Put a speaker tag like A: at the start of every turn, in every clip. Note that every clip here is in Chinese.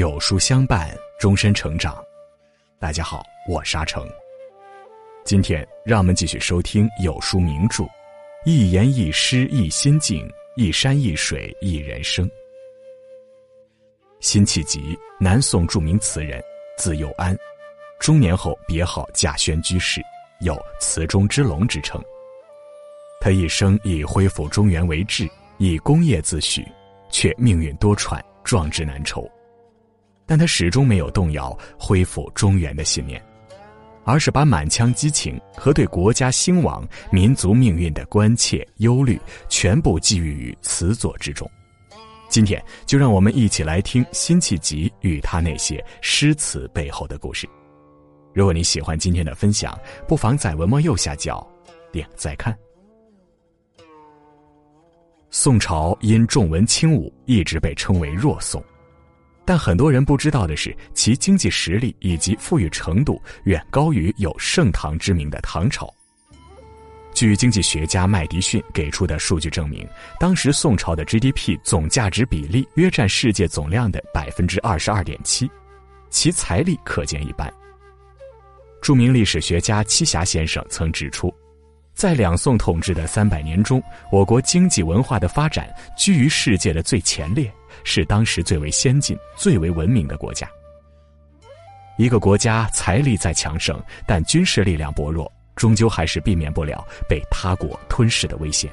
A: 有书相伴，终身成长。大家好，我沙成。今天让我们继续收听有书名著，一言一诗一心境，一山一水一人生。辛弃疾，南宋著名词人，字幼安，中年后别号稼轩居士，有词中之龙之称。他一生以恢复中原为志，以功业自诩，却命运多舛，壮志难酬。但他始终没有动摇恢复中原的信念，而是把满腔激情和对国家兴亡、民族命运的关切忧虑全部寄予于词作之中。今天就让我们一起来听辛弃疾与他那些诗词背后的故事。如果你喜欢今天的分享，不妨在文末右下角点再看。宋朝因重文轻武，一直被称为弱宋。但很多人不知道的是，其经济实力以及富裕程度远高于有盛唐之名的唐朝。据经济学家麦迪逊给出的数据证明，当时宋朝的 GDP 总价值比例约占世界总量的百分之二十二点七，其财力可见一斑。著名历史学家栖霞先生曾指出，在两宋统治的三百年中，我国经济文化的发展居于世界的最前列。是当时最为先进、最为文明的国家。一个国家财力再强盛，但军事力量薄弱，终究还是避免不了被他国吞噬的危险。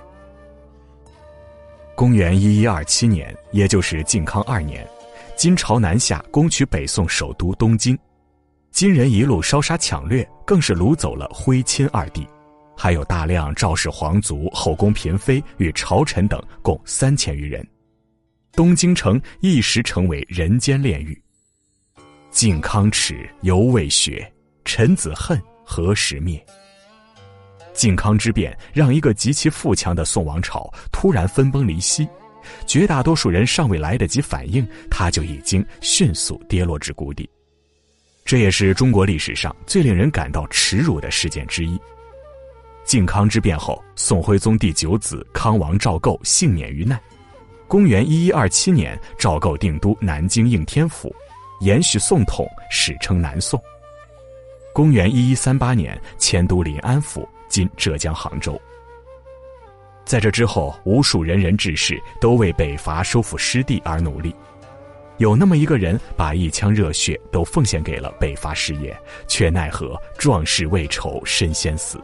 A: 公元一一二七年，也就是靖康二年，金朝南下攻取北宋首都东京，金人一路烧杀抢掠，更是掳走了徽钦二帝，还有大量赵氏皇族、后宫嫔妃与朝臣等，共三千余人。东京城一时成为人间炼狱。靖康耻，犹未雪；臣子恨，何时灭？靖康之变让一个极其富强的宋王朝突然分崩离析，绝大多数人尚未来得及反应，他就已经迅速跌落至谷底。这也是中国历史上最令人感到耻辱的事件之一。靖康之变后，宋徽宗第九子康王赵构幸免于难。公元一一二七年，赵构定都南京应天府，延续宋统，史称南宋。公元一一三八年，迁都临安府（今浙江杭州）。在这之后，无数仁人志士都为北伐收复失地而努力。有那么一个人，把一腔热血都奉献给了北伐事业，却奈何壮士未酬身先死。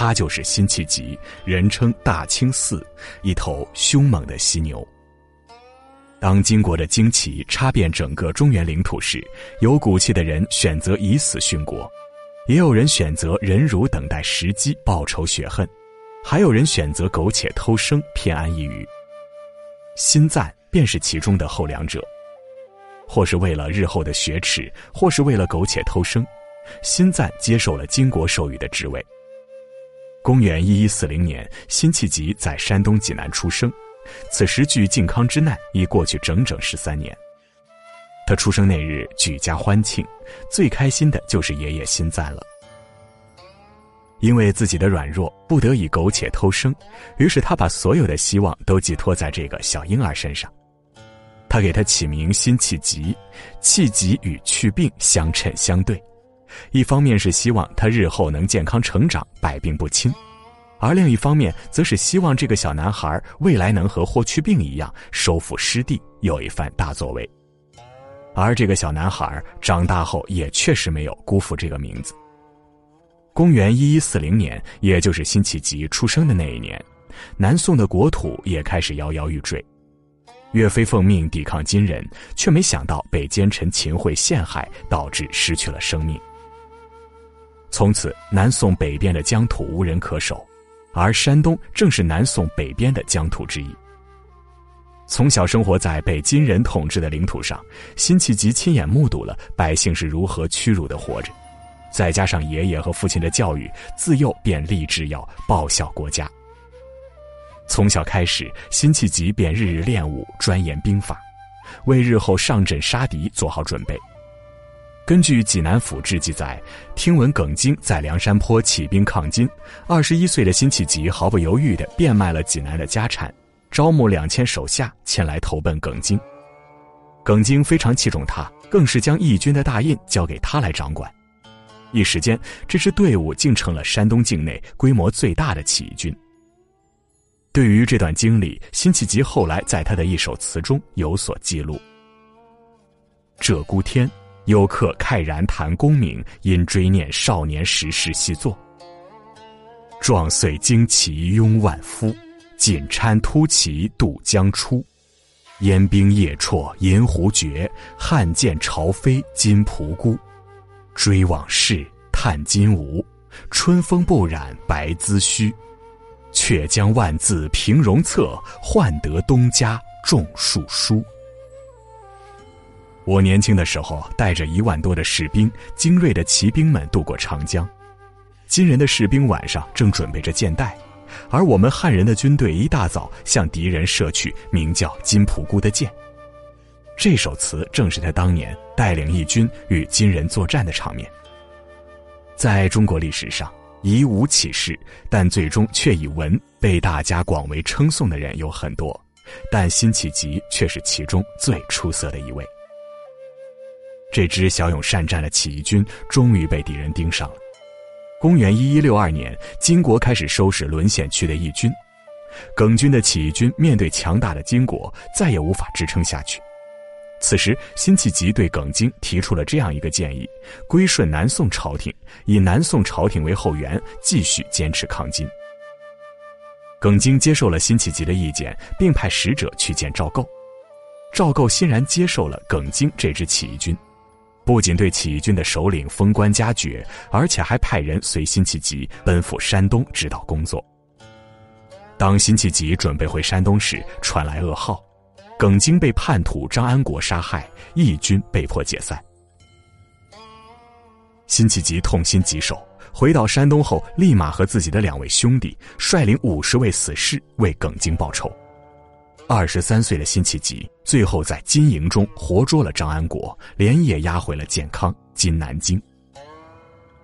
A: 他就是辛弃疾，人称大清寺，一头凶猛的犀牛。当金国的旌旗插遍整个中原领土时，有骨气的人选择以死殉国，也有人选择忍辱等待时机报仇雪恨，还有人选择苟且偷生偏安一隅。辛赞便是其中的后两者，或是为了日后的雪耻，或是为了苟且偷生，辛赞接受了金国授予的职位。公元一一四零年，辛弃疾在山东济南出生。此时距靖康之难已过去整整十三年。他出生那日，举家欢庆，最开心的就是爷爷辛赞了。因为自己的软弱，不得已苟且偷生，于是他把所有的希望都寄托在这个小婴儿身上。他给他起名辛弃疾，弃疾与去病相称相对。一方面是希望他日后能健康成长，百病不侵，而另一方面则是希望这个小男孩未来能和霍去病一样收复失地，有一番大作为。而这个小男孩长大后也确实没有辜负这个名字。公元一一四零年，也就是辛弃疾出生的那一年，南宋的国土也开始摇摇欲坠。岳飞奉命抵抗金人，却没想到被奸臣秦桧陷害，导致失去了生命。从此，南宋北边的疆土无人可守，而山东正是南宋北边的疆土之一。从小生活在被金人统治的领土上，辛弃疾亲眼目睹了百姓是如何屈辱的活着，再加上爷爷和父亲的教育，自幼便立志要报效国家。从小开始，辛弃疾便日日练武，钻研兵法，为日后上阵杀敌做好准备。根据《济南府志》记载，听闻耿京在梁山坡起兵抗金，二十一岁的辛弃疾毫不犹豫地变卖了济南的家产，招募两千手下前来投奔耿京。耿京非常器重他，更是将义军的大印交给他来掌管。一时间，这支队伍竟成了山东境内规模最大的起义军。对于这段经历，辛弃疾后来在他的一首词中有所记录：“鹧鸪天，有客慨然谈功名，因追念少年时事细作。壮岁旌旗拥万夫，锦钗突骑渡江出。燕兵夜绰银壶绝，汉剑朝飞金仆孤。追往事，叹今无，春风不染白髭须。”却将万字平戎策，换得东家种树书。我年轻的时候，带着一万多的士兵、精锐的骑兵们渡过长江。金人的士兵晚上正准备着箭袋，而我们汉人的军队一大早向敌人射去名叫金仆姑的箭。这首词正是他当年带领义军与金人作战的场面。在中国历史上。以武起事，但最终却以文被大家广为称颂的人有很多，但辛弃疾却是其中最出色的一位。这支骁勇善战的起义军终于被敌人盯上了。公元一一六二年，金国开始收拾沦陷区的义军，耿军的起义军面对强大的金国，再也无法支撑下去。此时，辛弃疾对耿京提出了这样一个建议：归顺南宋朝廷，以南宋朝廷为后援，继续坚持抗金。耿京接受了辛弃疾的意见，并派使者去见赵构。赵构欣然接受了耿京这支起义军，不仅对起义军的首领封官加爵，而且还派人随辛弃疾奔赴山东指导工作。当辛弃疾准备回山东时，传来噩耗。耿京被叛徒张安国杀害，义军被迫解散。辛弃疾痛心疾首，回到山东后，立马和自己的两位兄弟率领五十位死士为耿京报仇。二十三岁的辛弃疾最后在金营中活捉了张安国，连夜押回了建康（今南京）。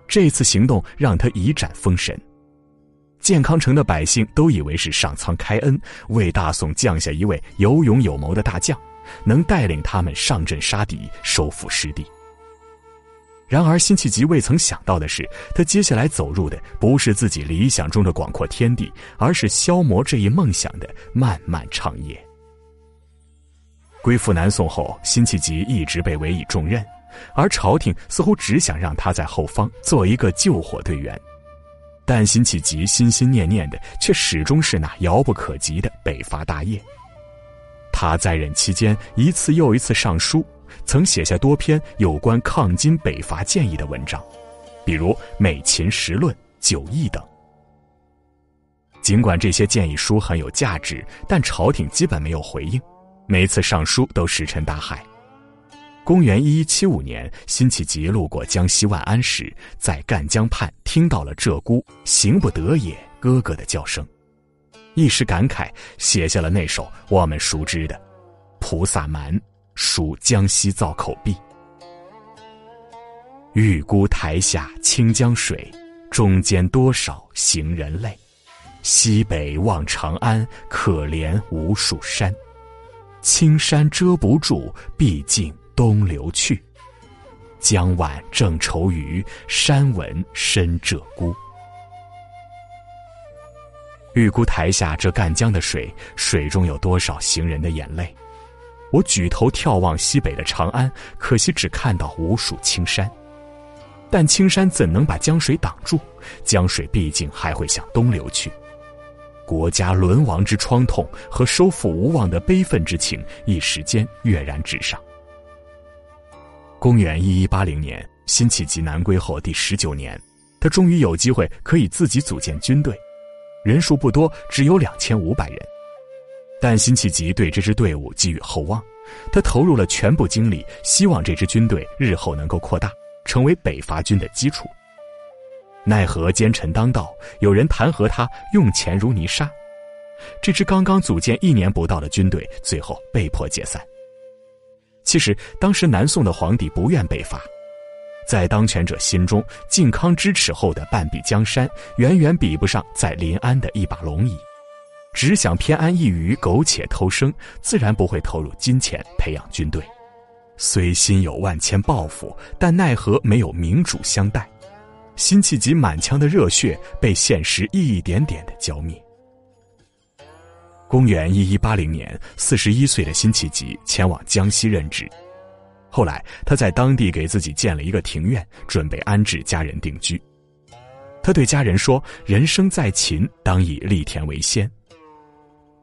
A: 这次行动让他一展封神。建康城的百姓都以为是上苍开恩，为大宋降下一位有勇有谋的大将，能带领他们上阵杀敌，收复失地。然而，辛弃疾未曾想到的是，他接下来走入的不是自己理想中的广阔天地，而是消磨这一梦想的漫漫长夜。归附南宋后，辛弃疾一直被委以重任，而朝廷似乎只想让他在后方做一个救火队员。但辛弃疾心心念念的却始终是那遥不可及的北伐大业。他在任期间一次又一次上书，曾写下多篇有关抗金北伐建议的文章，比如《美秦时论》《九义》等。尽管这些建议书很有价值，但朝廷基本没有回应，每次上书都石沉大海。公元一一七五年，辛弃疾路过江西万安时，在赣江畔听到了鹧鸪“行不得也，哥哥”的叫声，一时感慨，写下了那首我们熟知的《菩萨蛮·属江西造口壁》：“玉孤台下清江水，中间多少行人泪。西北望长安，可怜无数山。青山遮不住，毕竟。”东流去，江晚正愁余，山闻深鹧鸪。玉姑台下这赣江的水，水中有多少行人的眼泪？我举头眺望西北的长安，可惜只看到无数青山。但青山怎能把江水挡住？江水毕竟还会向东流去。国家沦亡之创痛和收复无望的悲愤之情，一时间跃然纸上。公元一一八零年，辛弃疾南归后第十九年，他终于有机会可以自己组建军队，人数不多，只有两千五百人。但辛弃疾对这支队伍寄予厚望，他投入了全部精力，希望这支军队日后能够扩大，成为北伐军的基础。奈何奸臣当道，有人弹劾他用钱如泥沙，这支刚刚组建一年不到的军队，最后被迫解散。其实，当时南宋的皇帝不愿北伐，在当权者心中，靖康之耻后的半壁江山，远远比不上在临安的一把龙椅。只想偏安一隅，苟且偷生，自然不会投入金钱培养军队。虽心有万千抱负，但奈何没有明主相待。辛弃疾满腔的热血被现实一点点的浇灭。公元一一八零年，四十一岁的辛弃疾前往江西任职。后来，他在当地给自己建了一个庭院，准备安置家人定居。他对家人说：“人生在秦，当以立田为先。”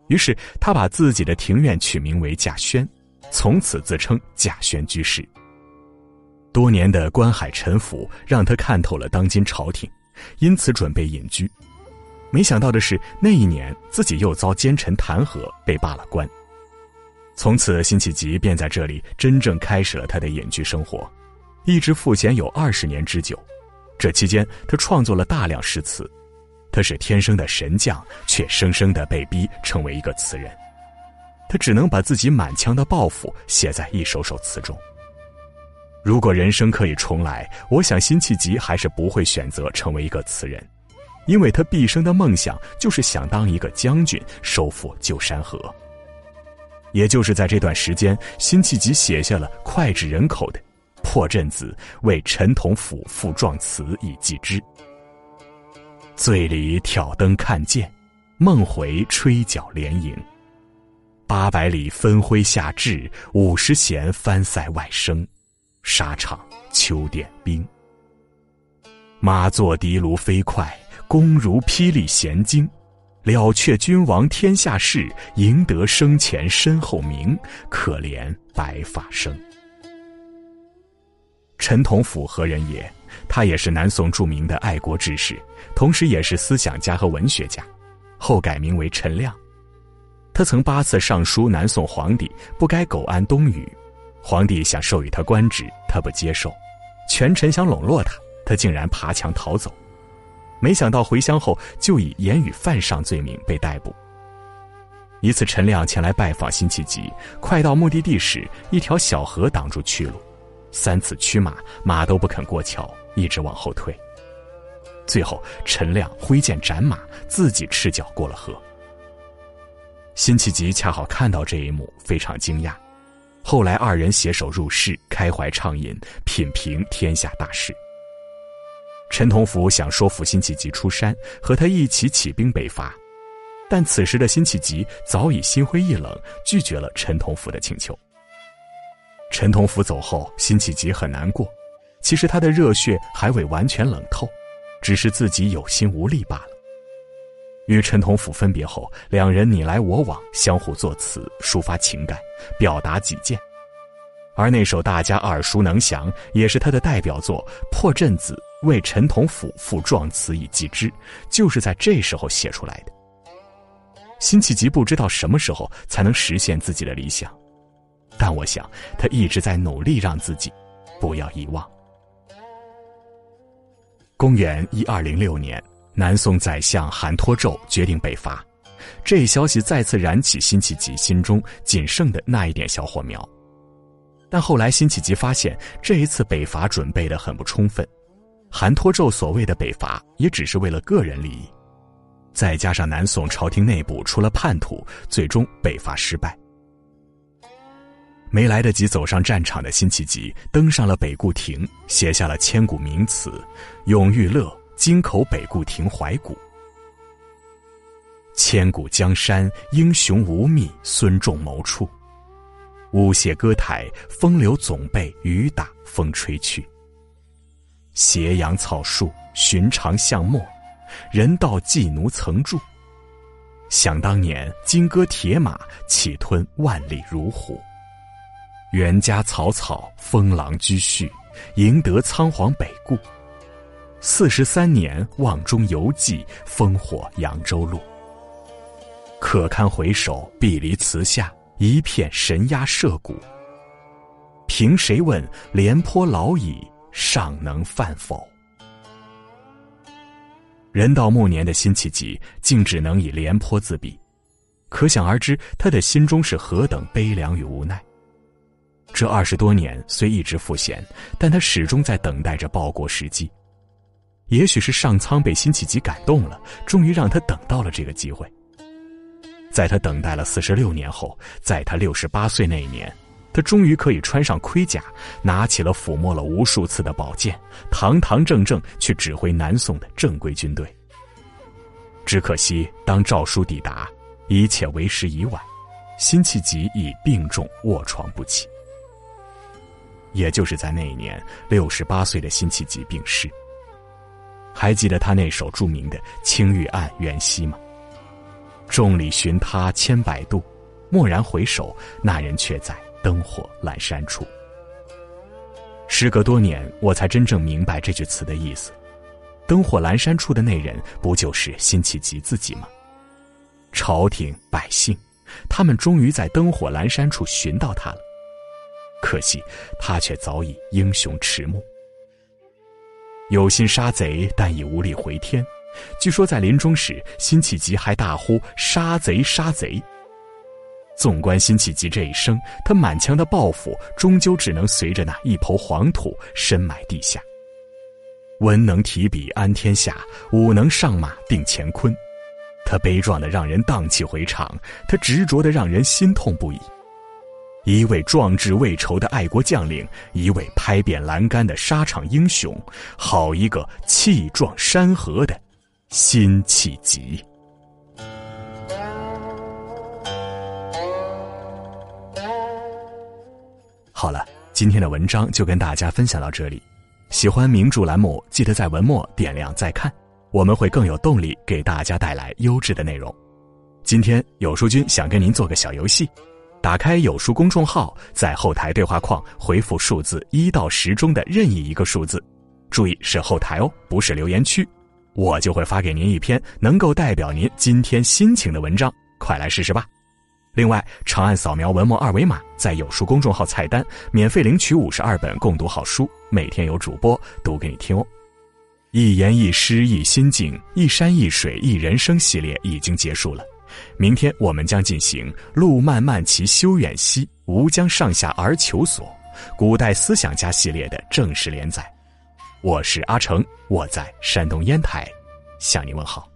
A: 于是，他把自己的庭院取名为贾轩，从此自称贾轩居士。多年的关海沉浮让他看透了当今朝廷，因此准备隐居。没想到的是，那一年自己又遭奸臣弹劾，被罢了官。从此，辛弃疾便在这里真正开始了他的隐居生活，一直赋闲有二十年之久。这期间，他创作了大量诗词。他是天生的神将，却生生的被逼成为一个词人。他只能把自己满腔的抱负写在一首首词中。如果人生可以重来，我想辛弃疾还是不会选择成为一个词人。因为他毕生的梦想就是想当一个将军，收复旧山河。也就是在这段时间，辛弃疾写下了脍炙人口的《破阵子》，为陈同甫赋壮词以寄之。醉里挑灯看剑，梦回吹角连营。八百里分麾下炙，五十弦翻塞外声。沙场秋点兵，马作的卢飞快。弓如霹雳弦惊，了却君王天下事，赢得生前身后名。可怜白发生。陈同甫何人也？他也是南宋著名的爱国志士，同时也是思想家和文学家，后改名为陈亮。他曾八次上书南宋皇帝，不该苟安东隅。皇帝想授予他官职，他不接受；权臣想笼络他，他竟然爬墙逃走。没想到回乡后就以言语犯上罪名被逮捕。一次，陈亮前来拜访辛弃疾，快到目的地时，一条小河挡住去路，三次驱马，马都不肯过桥，一直往后退。最后，陈亮挥剑斩马，自己赤脚过了河。辛弃疾恰好看到这一幕，非常惊讶。后来，二人携手入室，开怀畅饮，品评天下大事。陈同甫想说服辛弃疾出山，和他一起起兵北伐，但此时的辛弃疾早已心灰意冷，拒绝了陈同甫的请求。陈同甫走后，辛弃疾很难过，其实他的热血还未完全冷透，只是自己有心无力罢了。与陈同甫分别后，两人你来我往，相互作词，抒发情感，表达己见。而那首大家耳熟能详，也是他的代表作《破阵子》。为陈同甫赋壮词以寄之，就是在这时候写出来的。辛弃疾不知道什么时候才能实现自己的理想，但我想他一直在努力让自己不要遗忘。公元一二零六年，南宋宰相韩托胄决定北伐，这一消息再次燃起辛弃疾心中仅剩的那一点小火苗。但后来辛弃疾发现，这一次北伐准备的很不充分。韩托胄所谓的北伐，也只是为了个人利益，再加上南宋朝廷内部出了叛徒，最终北伐失败。没来得及走上战场的辛弃疾，登上了北固亭，写下了千古名词《永遇乐京口北固亭怀古》。千古江山英雄无觅孙仲谋处，舞榭歌台风流总被雨打风吹去。斜阳草树，寻常巷陌，人道寄奴曾住。想当年，金戈铁马，气吞万里如虎。袁家草草，封狼居胥，赢得仓皇北顾。四十三年，望中犹记，烽火扬州路。可堪回首，碧离词下，一片神鸦社鼓。凭谁问，廉颇老矣？尚能饭否？人到暮年的辛弃疾竟只能以廉颇自比，可想而知他的心中是何等悲凉与无奈。这二十多年虽一直赋闲，但他始终在等待着报国时机。也许是上苍被辛弃疾感动了，终于让他等到了这个机会。在他等待了四十六年后，在他六十八岁那一年，他终于可以穿上盔甲，拿起了抚摸了无数次的宝剑，堂堂正正去指挥南宋的正规军队。只可惜，当诏书抵达，一切为时已晚，辛弃疾已病重卧床不起。也就是在那一年，六十八岁的辛弃疾病逝。还记得他那首著名的《青玉案·元夕》吗？众里寻他千百度，蓦然回首，那人却在灯火阑珊处。时隔多年，我才真正明白这句词的意思。灯火阑珊处的那人，不就是辛弃疾自己吗？朝廷百姓，他们终于在灯火阑珊处寻到他了。可惜，他却早已英雄迟暮。有心杀贼，但已无力回天。据说在临终时，辛弃疾还大呼“杀贼，杀贼”。纵观辛弃疾这一生，他满腔的抱负，终究只能随着那一抔黄土深埋地下。文能提笔安天下，武能上马定乾坤。他悲壮的让人荡气回肠，他执着的让人心痛不已。一位壮志未酬的爱国将领，一位拍遍栏杆的沙场英雄，好一个气壮山河的辛弃疾！好了，今天的文章就跟大家分享到这里。喜欢名著栏目，记得在文末点亮再看，我们会更有动力给大家带来优质的内容。今天有书君想跟您做个小游戏。打开有书公众号，在后台对话框回复数字一到十中的任意一个数字，注意是后台哦，不是留言区，我就会发给您一篇能够代表您今天心情的文章，快来试试吧。另外，长按扫描文末二维码，在有书公众号菜单免费领取五十二本共读好书，每天有主播读给你听哦。一言一诗一心境，一山一水一人生系列已经结束了。明天我们将进行“路漫漫其修远兮，吾将上下而求索”古代思想家系列的正式连载。我是阿成，我在山东烟台，向你问好。